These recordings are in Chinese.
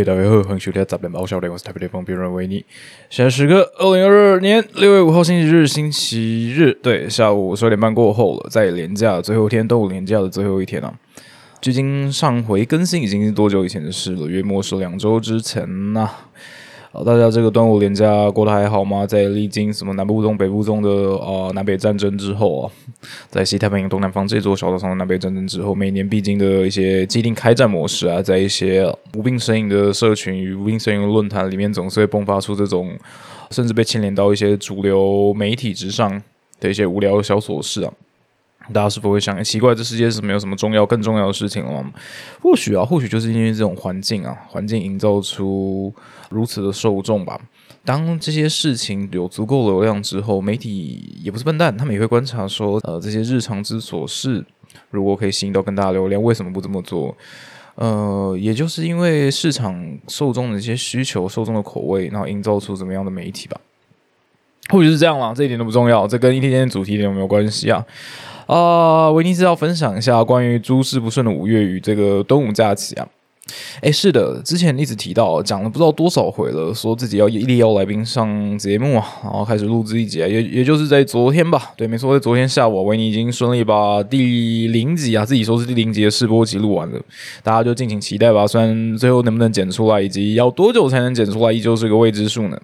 嘿，大家好，欢迎收听杂联包小联，我是台北雷锋评论维尼。现在时刻二零二二年六月五号星期日，星期日，对，下午十二点半过后了，在连假最后一天，端午连假的最后一天啊。距今上回更新已经是多久以前的事了？约莫是两周之前呐。好，大家这个端午连假过得还好吗？在历经什么南部中、北部中的啊南北战争之后啊，在西太平洋东南方这座小岛上的南北战争之后，每年必经的一些既定开战模式啊，在一些无病呻吟的社群与无病呻吟的论坛里面，总是会迸发出这种，甚至被牵连到一些主流媒体之上的一些无聊的小琐事啊。大家是否会想，奇怪，这世界是没有什么重要、更重要的事情了吗？或许啊，或许就是因为这种环境啊，环境营造出如此的受众吧。当这些事情有足够流量之后，媒体也不是笨蛋，他们也会观察说，呃，这些日常之琐事，如果可以吸引到更大的流量，为什么不这么做？呃，也就是因为市场受众的一些需求、受众的口味，然后营造出怎么样的媒体吧。或许是这样啦，这一点都不重要，这跟一天天主题点有没有关系啊？啊，维尼斯要分享一下关于诸事不顺的五月与这个端午假期啊。哎，是的，之前一直提到，讲了不知道多少回了，说自己要一力邀来宾上节目啊，然后开始录制一集，也也就是在昨天吧。对，没错，在昨天下午，维尼已经顺利把第零集啊，自己说是第零集的试播集录完了，大家就敬请期待吧。虽然最后能不能剪出来，以及要多久才能剪出来，依旧是个未知数呢。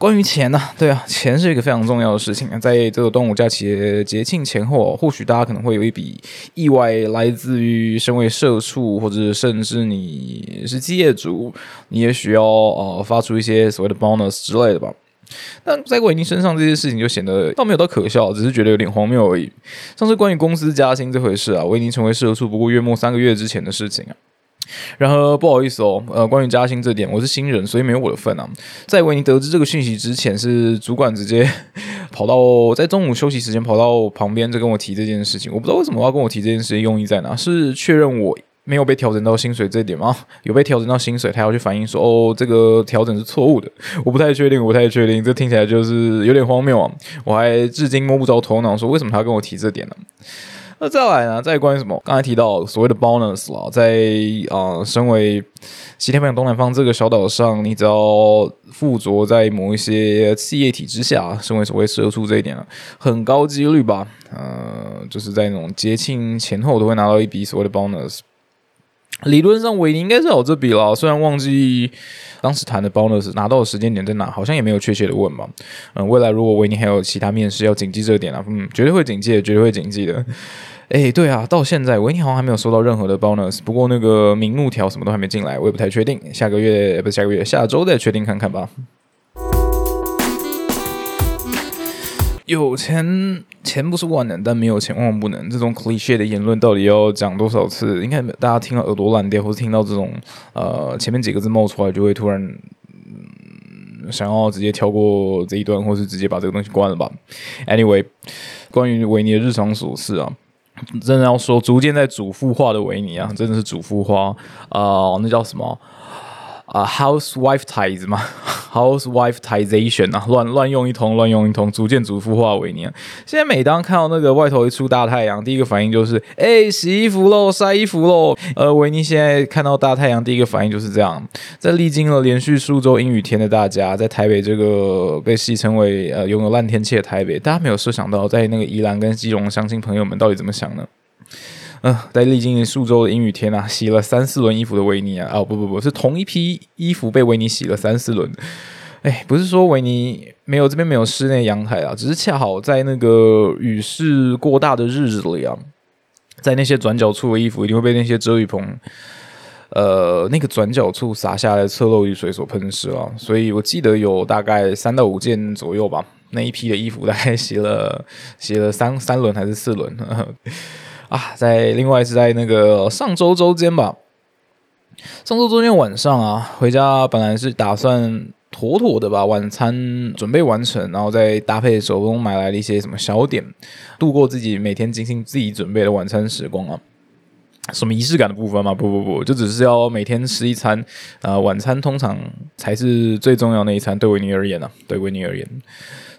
关于钱呢？对啊，钱是一个非常重要的事情啊。在这个端午假期节庆前后，或许大家可能会有一笔意外来自于身为社畜，或者甚至你是企业主，你也需要呃发出一些所谓的 bonus 之类的吧。但在维尼身上，这些事情就显得倒没有到可笑，只是觉得有点荒谬而已。像是关于公司加薪这回事啊，维尼成为社畜不过月末三个月之前的事情啊。然而不好意思哦，呃，关于加薪这点，我是新人，所以没有我的份啊。在维尼得知这个讯息之前，是主管直接跑到在中午休息时间跑到旁边，就跟我提这件事情。我不知道为什么要跟我提这件事情，用意在哪？是确认我没有被调整到薪水这点吗？有被调整到薪水，他要去反映说，哦，这个调整是错误的。我不太确定，我不太确定，这听起来就是有点荒谬啊！我还至今摸不着头脑，说为什么他要跟我提这点呢？那再来呢？再关于什么？刚才提到所谓的 bonus 了，在啊，身为西太平洋东南方这个小岛上，你只要附着在某一些企业体之下，身为所谓社畜这一点啊，很高几率吧？呃，就是在那种节庆前后都会拿到一笔所谓的 bonus。理论上，维尼应该是有这笔了，虽然忘记当时谈的 bonus 拿到的时间点在哪，好像也没有确切的问嘛。嗯，未来如果维尼还有其他面试，要谨记这点啊，嗯，绝对会谨记的，绝对会谨记的。哎，对啊，到现在维尼好像还没有收到任何的 bonus，不过那个明目条什么都还没进来，我也不太确定。下个月不是下个月，下周再确定看看吧。有钱钱不是万能，但没有钱万万不能。这种 cliche 的言论到底要讲多少次？应该大家听到耳朵烂掉，或者听到这种呃前面几个字冒出来，就会突然想要直接跳过这一段，或是直接把这个东西关了吧。Anyway，关于维尼的日常琐事啊，真的要说逐渐在主妇化的维尼啊，真的是主妇化啊，那叫什么？啊，housewife ties 吗，housewife tization 啊，乱乱用一通，乱用一通，逐渐主妇化为尼。现在每当看到那个外头一出大太阳，第一个反应就是，哎，洗衣服喽，晒衣服喽。呃，维尼现在看到大太阳，第一个反应就是这样。在历经了连续数周阴雨天的大家，在台北这个被戏称为呃拥有烂天气的台北，大家没有设想到，在那个宜兰跟基隆的乡亲朋友们到底怎么想呢？嗯，在历经数周的阴雨天啊，洗了三四轮衣服的维尼啊，哦不不不是同一批衣服被维尼洗了三四轮。哎，不是说维尼没有这边没有室内阳台啊，只是恰好在那个雨势过大的日子里啊，在那些转角处的衣服一定会被那些遮雨棚，呃，那个转角处洒下来的侧漏雨水所喷湿了。所以我记得有大概三到五件左右吧，那一批的衣服大概洗了洗了三三轮还是四轮。啊，在另外是在那个上周周间吧，上周周间晚上啊，回家本来是打算妥妥的把晚餐准备完成，然后再搭配手中买来的一些什么小点，度过自己每天精心自己准备的晚餐时光啊。什么仪式感的部分吗？不不不，就只是要每天吃一餐啊，晚餐通常才是最重要那一餐，对维尼而言呢，对维尼而言。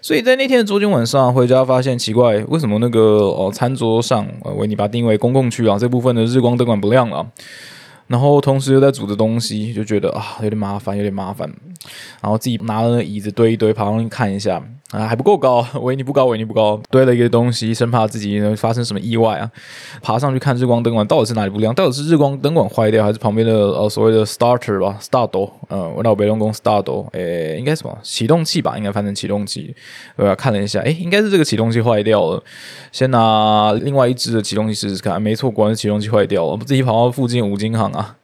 所以在那天的昨天晚上回家，发现奇怪，为什么那个哦餐桌上呃，维尼把定位公共区啊这部分的日光灯管不亮了？然后同时又在煮着东西，就觉得啊有点麻烦，有点麻烦。然后自己拿了椅子堆一堆，爬上去看一下啊，还不够高，维尼不高，维尼不高，堆了一个东西，生怕自己呢发生什么意外啊。爬上去看日光灯管到底是哪里不亮，到底是日光灯管坏掉，还是旁边的呃所谓的 starter 吧，start，嗯，我到北龙宫 start，诶，应该什么启动器吧，应该翻成启动器。呃，看了一下，诶，应该是这个启动器坏掉了。先拿另外一只的启动器试试看，没错，果然是启动器坏掉了。我自己跑到附近五金行啊。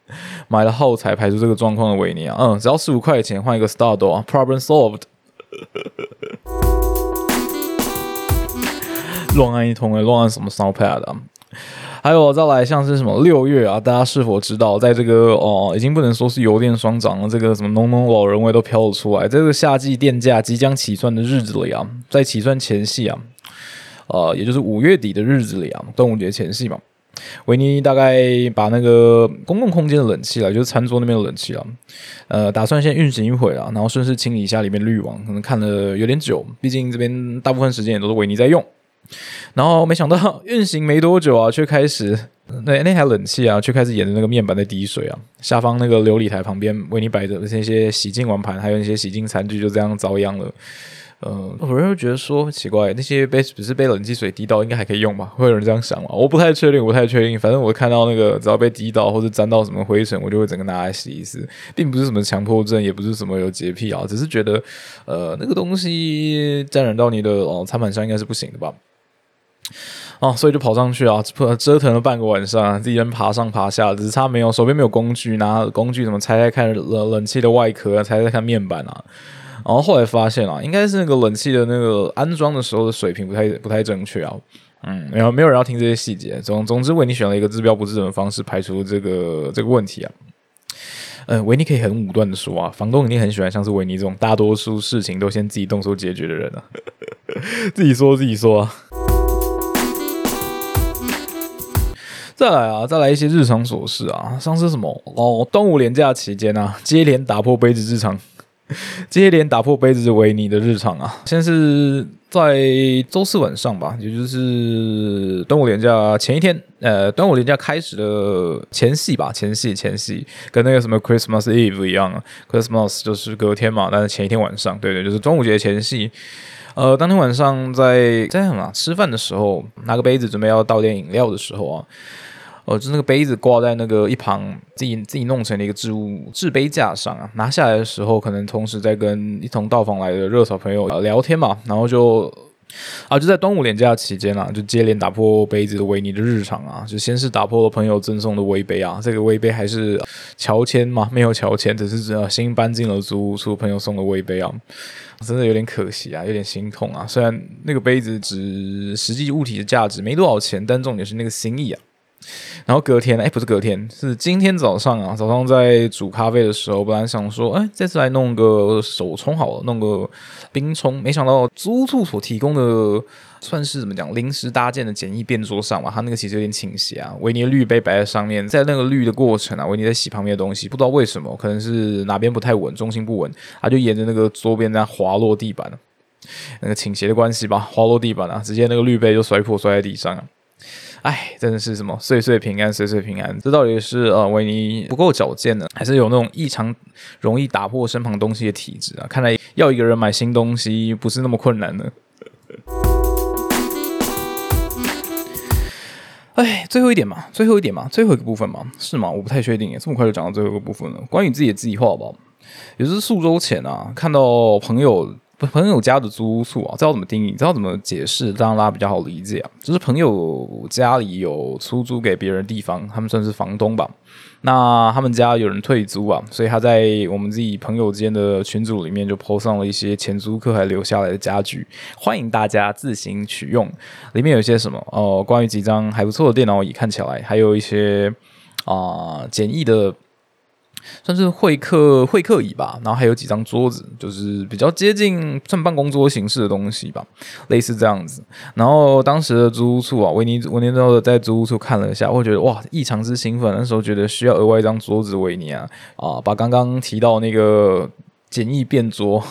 买了耗材排除这个状况的维尼啊，嗯，只要十五块钱换一个 Start 啊，Problem solved。乱按一通诶，乱按什么 Soundpad 啊？还有再来像是什么六月啊，大家是否知道，在这个哦，已经不能说是油电双涨了，这个什么浓浓老人味都飘了出来。这个夏季电价即将起算的日子里啊，在起算前夕啊，呃，也就是五月底的日子里啊，端午节前夕嘛。维尼大概把那个公共空间的冷气了，就是餐桌那边的冷气了，呃，打算先运行一会啊，然后顺势清理一下里面滤网，可能看了有点久，毕竟这边大部分时间也都是维尼在用。然后没想到运行没多久啊，却开始那那台冷气啊，却开始沿着那个面板在滴水啊，下方那个琉璃台旁边为你摆着那些洗净碗盘，还有那些洗净餐具，就这样遭殃了。嗯，有人会觉得说奇怪，那些被只是被冷气水滴到，应该还可以用吧？会有人这样想吗？我不太确定，不太确定。反正我看到那个只要被滴到或者沾到什么灰尘，我就会整个拿来洗一次，并不是什么强迫症，也不是什么有洁癖啊，只是觉得呃那个东西沾染到你的哦餐盘上应该是不行的吧？哦，所以就跑上去啊，折腾了半个晚上，自己人爬上爬下，只差没有手边没有工具，拿工具怎么拆开看冷冷气的外壳，拆开看面板啊。然后后来发现啊，应该是那个冷气的那个安装的时候的水平不太不太正确啊。嗯，然后没有人要听这些细节。总总之，维尼选了一个治标不治本的方式，排除这个这个问题啊。嗯，维尼可以很武断的说啊，房东一定很喜欢像是维尼这种大多数事情都先自己动手解决的人啊。自己说自己说啊。再来啊，再来一些日常琐事啊，像是什么哦，端午连假期间啊，接连打破杯子日常。接连打破杯子维尼的日常啊！先是在周四晚上吧，也就是端午连假前一天，呃，端午连假开始的前夕吧，前夕前夕，跟那个什么 Christmas Eve 一样啊，Christmas 就是隔天嘛，但是前一天晚上，对对，就是端午节前夕。呃，当天晚上在在什么吃饭的时候，拿个杯子准备要倒点饮料的时候啊。哦，就那个杯子挂在那个一旁，自己自己弄成了一个置物置杯架上啊。拿下来的时候，可能同时在跟一同到访来的热炒朋友聊天嘛，然后就啊，就在端午连假期间啊，就接连打破杯子的维尼的日常啊，就先是打破了朋友赠送的微杯啊，这个微杯还是乔迁嘛，没有乔迁，只是呃新搬进了租屋处朋友送的微杯啊，真的有点可惜啊，有点心痛啊。虽然那个杯子值实际物体的价值没多少钱，但重点是那个心意啊。然后隔天，哎，不是隔天，是今天早上啊。早上在煮咖啡的时候，本来想说，哎，这次来弄个手冲好了，弄个冰冲。没想到租处所提供的，算是怎么讲，临时搭建的简易便桌上嘛，它那个其实有点倾斜啊。维尼的滤杯摆在上面，在那个滤的过程啊，维尼在洗旁边的东西，不知道为什么，可能是哪边不太稳，重心不稳，他就沿着那个桌边在滑落地板。那个倾斜的关系吧，滑落地板啊，直接那个滤杯就摔破，摔在地上啊。哎，真的是什么岁岁平安，岁岁平安。这到底是呃维尼不够矫健呢，还是有那种异常容易打破身旁东西的体质啊？看来要一个人买新东西不是那么困难呢。哎，最后一点嘛，最后一点嘛，最后一个部分嘛，是吗？我不太确定，这么快就讲到最后一个部分了。关于自己的计划吧，也就是数周前啊，看到朋友。朋友家的租屋处啊，知道怎么定义？知道怎么解释，让大家比较好理解啊。就是朋友家里有出租给别人地方，他们算是房东吧。那他们家有人退租啊，所以他在我们自己朋友间的群组里面就 po 上了一些前租客还留下来的家具，欢迎大家自行取用。里面有些什么？哦，关于几张还不错的电脑椅，看起来还有一些啊简易的。算是会客会客椅吧，然后还有几张桌子，就是比较接近算办公桌形式的东西吧，类似这样子。然后当时的租屋处啊，维尼维尼都在租屋处看了一下，会觉得哇，异常之兴奋。那时候觉得需要额外一张桌子，维尼啊啊，把刚刚提到那个简易便桌，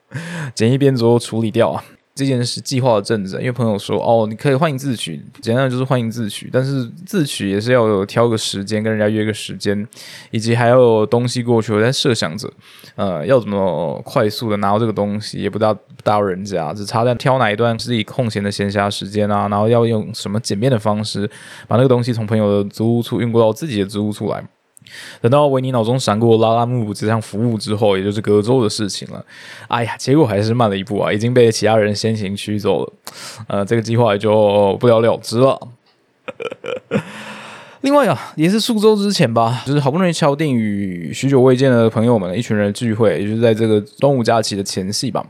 简易便桌处理掉啊。这件事计划的阵子，因为朋友说哦，你可以欢迎自取，简单的就是欢迎自取，但是自取也是要有挑个时间跟人家约个时间，以及还要有东西过去。我在设想着，呃，要怎么快速的拿到这个东西，也不打不打扰人家，只差在挑哪一段自己空闲的闲暇时间啊，然后要用什么简便的方式把那个东西从朋友的租屋处运过到自己的租屋处来。等到维尼脑中闪过拉拉木这项服务之后，也就是隔周的事情了。哎呀，结果还是慢了一步啊，已经被其他人先行驱走了。呃，这个计划也就不了了之了。另外啊，也是数周之前吧，就是好不容易敲定与许久未见的朋友们一群人聚会，也就是在这个端午假期的前夕吧。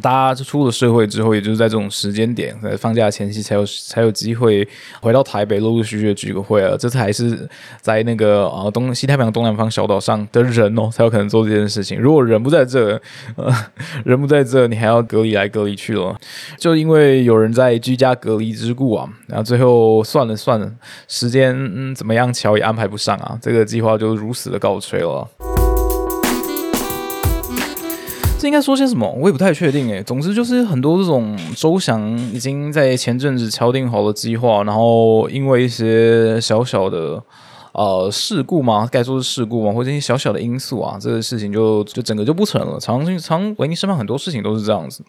大家就出了社会之后，也就是在这种时间点，在放假前夕才有才有机会回到台北，陆陆续续的聚个会啊。这次还是在那个啊东西太平洋东南方小岛上的人哦，才有可能做这件事情。如果人不在这，呃，人不在这，你还要隔离来隔离去了。就因为有人在居家隔离之故啊，然后最后算了算了，时间嗯怎么样巧也安排不上啊，这个计划就如此的告吹了。这应该说些什么？我也不太确定诶。总之就是很多这种周详已经在前阵子敲定好的计划，然后因为一些小小的呃事故嘛，该说是事故嘛，或者一些小小的因素啊，这个事情就就整个就不成了。常常维尼身旁很多事情都是这样子。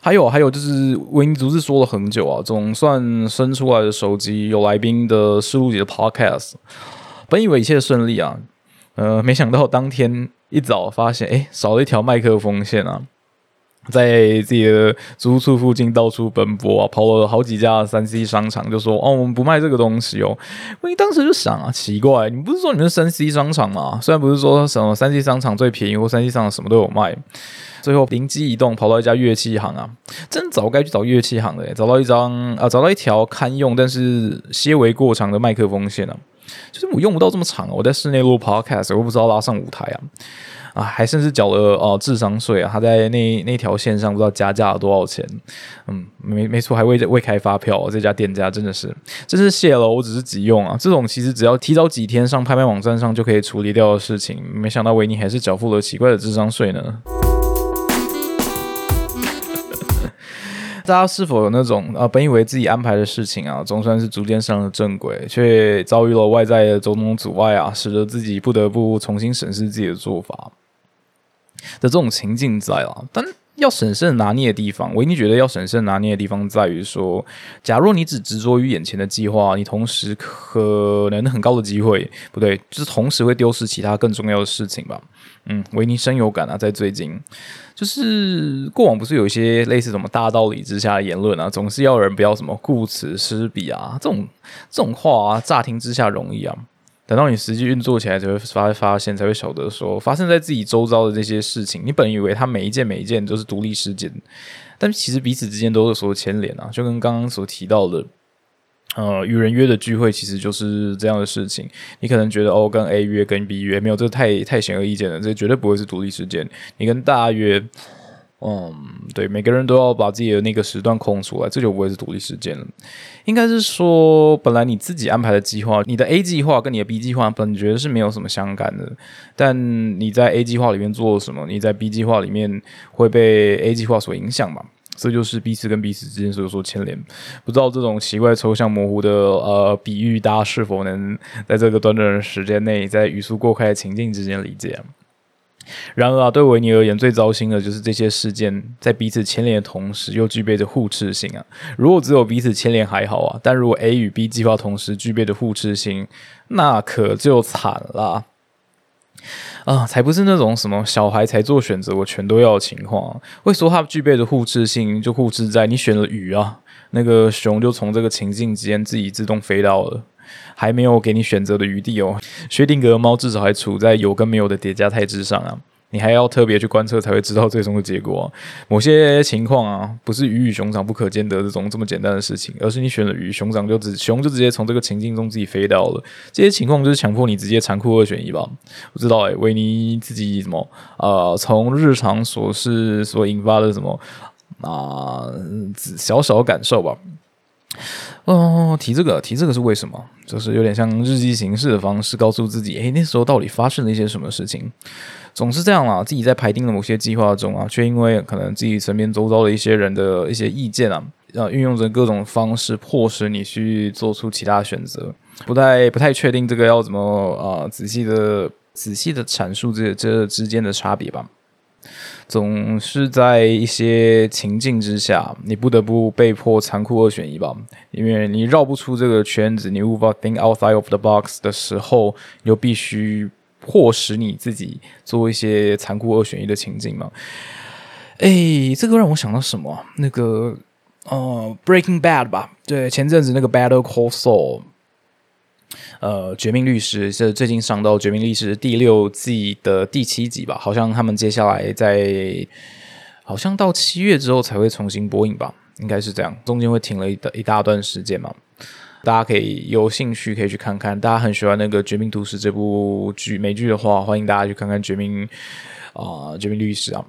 还有还有就是维尼独自说了很久啊，总算生出来的手机有来宾的试录节的 Podcast，本以为一切顺利啊，呃，没想到当天。一早发现，哎，少了一条麦克风线啊！在自己的租处附近到处奔波啊，跑了好几家三 C 商场，就说：“哦，我们不卖这个东西哦。”我一当时就想啊，奇怪，你不是说你们是三 C 商场吗？虽然不是说什么三 C 商场最便宜，或三 C 商场什么都有卖，最后灵机一动，跑到一家乐器行啊，真早该去找乐器行的，找到一张啊，找到一条堪用但是些微过长的麦克风线啊。就是我用不到这么长啊，我在室内录 podcast，我不知道拉上舞台啊，啊，还甚至缴了哦智商税啊！他在那那条线上不知道加价了多少钱，嗯，没没错，还未未开发票，这家店家真的是真是谢了，我只是急用啊！这种其实只要提早几天上拍卖网站上就可以处理掉的事情，没想到维尼还是缴付了奇怪的智商税呢。大家是否有那种啊，本以为自己安排的事情啊，总算是逐渐上了正轨，却遭遇了外在的种种阻碍啊，使得自己不得不重新审视自己的做法的这种情境在啊。但要审慎拿捏的地方，维尼觉得要审慎拿捏的地方在于说，假若你只执着于眼前的计划，你同时可能很高的机会，不对，就是同时会丢失其他更重要的事情吧。嗯，维尼深有感啊，在最近，就是过往不是有一些类似什么大道理之下的言论啊，总是要人不要什么顾此失彼啊，这种这种话啊，乍听之下容易啊，等到你实际运作起来，才会发发现，才会晓得说，发生在自己周遭的这些事情，你本以为它每一件每一件都是独立事件，但其实彼此之间都有所牵连啊，就跟刚刚所提到的。呃，与人约的聚会其实就是这样的事情。你可能觉得哦，跟 A 约跟 B 约没有这太太显而易见了，这绝对不会是独立事件。你跟大约，嗯，对，每个人都要把自己的那个时段空出来，这就不会是独立时间了。应该是说，本来你自己安排的计划，你的 A 计划跟你的 B 计划本觉得是没有什么相干的，但你在 A 计划里面做了什么，你在 B 计划里面会被 A 计划所影响嘛？这就是彼此跟彼此之间所有所牵连，不知道这种奇怪、抽象、模糊的呃比喻，大家是否能在这个短短的时间内，在语速过快的情境之间理解？然而啊，对维尼而言，最糟心的就是这些事件在彼此牵连的同时，又具备着互斥性啊。如果只有彼此牵连还好啊，但如果 A 与 B 计划同时具备的互斥性，那可就惨了。啊，才不是那种什么小孩才做选择，我全都要的情况。会说它具备的互斥性，就互斥在你选了鱼啊，那个熊就从这个情境之间自己自动飞到了，还没有给你选择的余地哦。薛定谔猫至少还处在有跟没有的叠加态之上啊。你还要特别去观测才会知道最终的结果。某些情况啊，不是鱼与熊掌不可兼得这种这么简单的事情，而是你选了鱼，熊掌就直熊就直接从这个情境中自己飞掉了。这些情况就是强迫你直接残酷二选一吧？不知道诶，维尼自己怎么呃，从日常琐事所引发的什么啊小小感受吧。哦，提这个提这个是为什么？就是有点像日记形式的方式，告诉自己，诶，那时候到底发生了一些什么事情？总是这样啦，自己在排定的某些计划中啊，却因为可能自己身边周遭的一些人的一些意见啊，呃，运用着各种方式，迫使你去做出其他选择。不太不太确定这个要怎么呃仔细的仔细的阐述这这之间的差别吧。总是在一些情境之下，你不得不被迫残酷二选一吧，因为你绕不出这个圈子，你无法 think outside of the box 的时候，你就必须迫使你自己做一些残酷二选一的情境嘛。哎，这个让我想到什么？那个呃，Breaking Bad 吧，对，前阵子那个 Battle Call Soul。呃，绝命律师是最近上到《绝命律师》第六季的第七集吧？好像他们接下来在，好像到七月之后才会重新播映吧？应该是这样，中间会停了一一大段时间嘛？大家可以有兴趣可以去看看。大家很喜欢那个《绝命毒师》这部剧美剧的话，欢迎大家去看看《绝命》啊，《绝命律师》啊，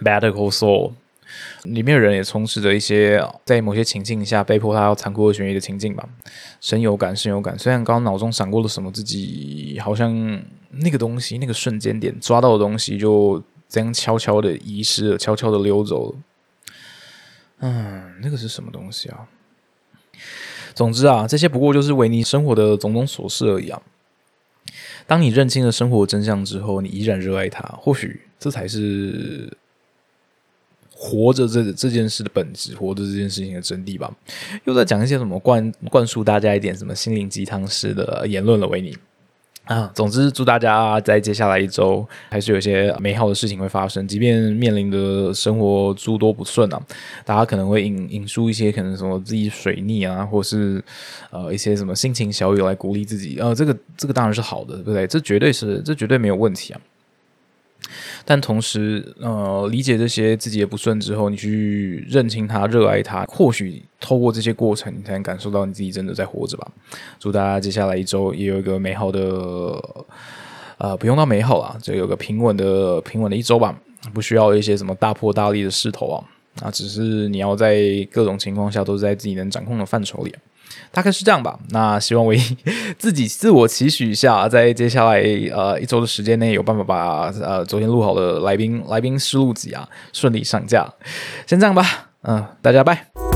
《Better Call Saul》。里面的人也充斥着一些在某些情境下被迫他要残酷二选一的情境吧，深有感，深有感。虽然刚刚脑中闪过了什么，自己好像那个东西，那个瞬间点抓到的东西，就这样悄悄的遗失了，悄悄的溜走了。嗯，那个是什么东西啊？总之啊，这些不过就是维尼生活的种种琐事而已啊。当你认清了生活真相之后，你依然热爱它，或许这才是。活着这这件事的本质，活着这件事情的真谛吧。又在讲一些什么灌灌输大家一点什么心灵鸡汤式的言论了，维尼啊。总之，祝大家在接下来一周还是有些美好的事情会发生，即便面临的生活诸多不顺啊，大家可能会引引出一些可能什么自己水逆啊，或是呃一些什么心情小雨来鼓励自己。呃，这个这个当然是好的，对不对？这绝对是这绝对没有问题啊。但同时，呃，理解这些自己的不顺之后，你去认清它、热爱它，或许透过这些过程，你才能感受到你自己真的在活着吧。祝大家接下来一周也有一个美好的，呃，不用到美好啊，就有个平稳的、平稳的一周吧。不需要一些什么大破大立的势头啊，啊，只是你要在各种情况下都是在自己能掌控的范畴里。大概是这样吧。那希望我 自己自我期许一下，在接下来呃一周的时间内，有办法把呃昨天录好的来宾来宾试录集啊顺利上架。先这样吧，嗯，大家拜。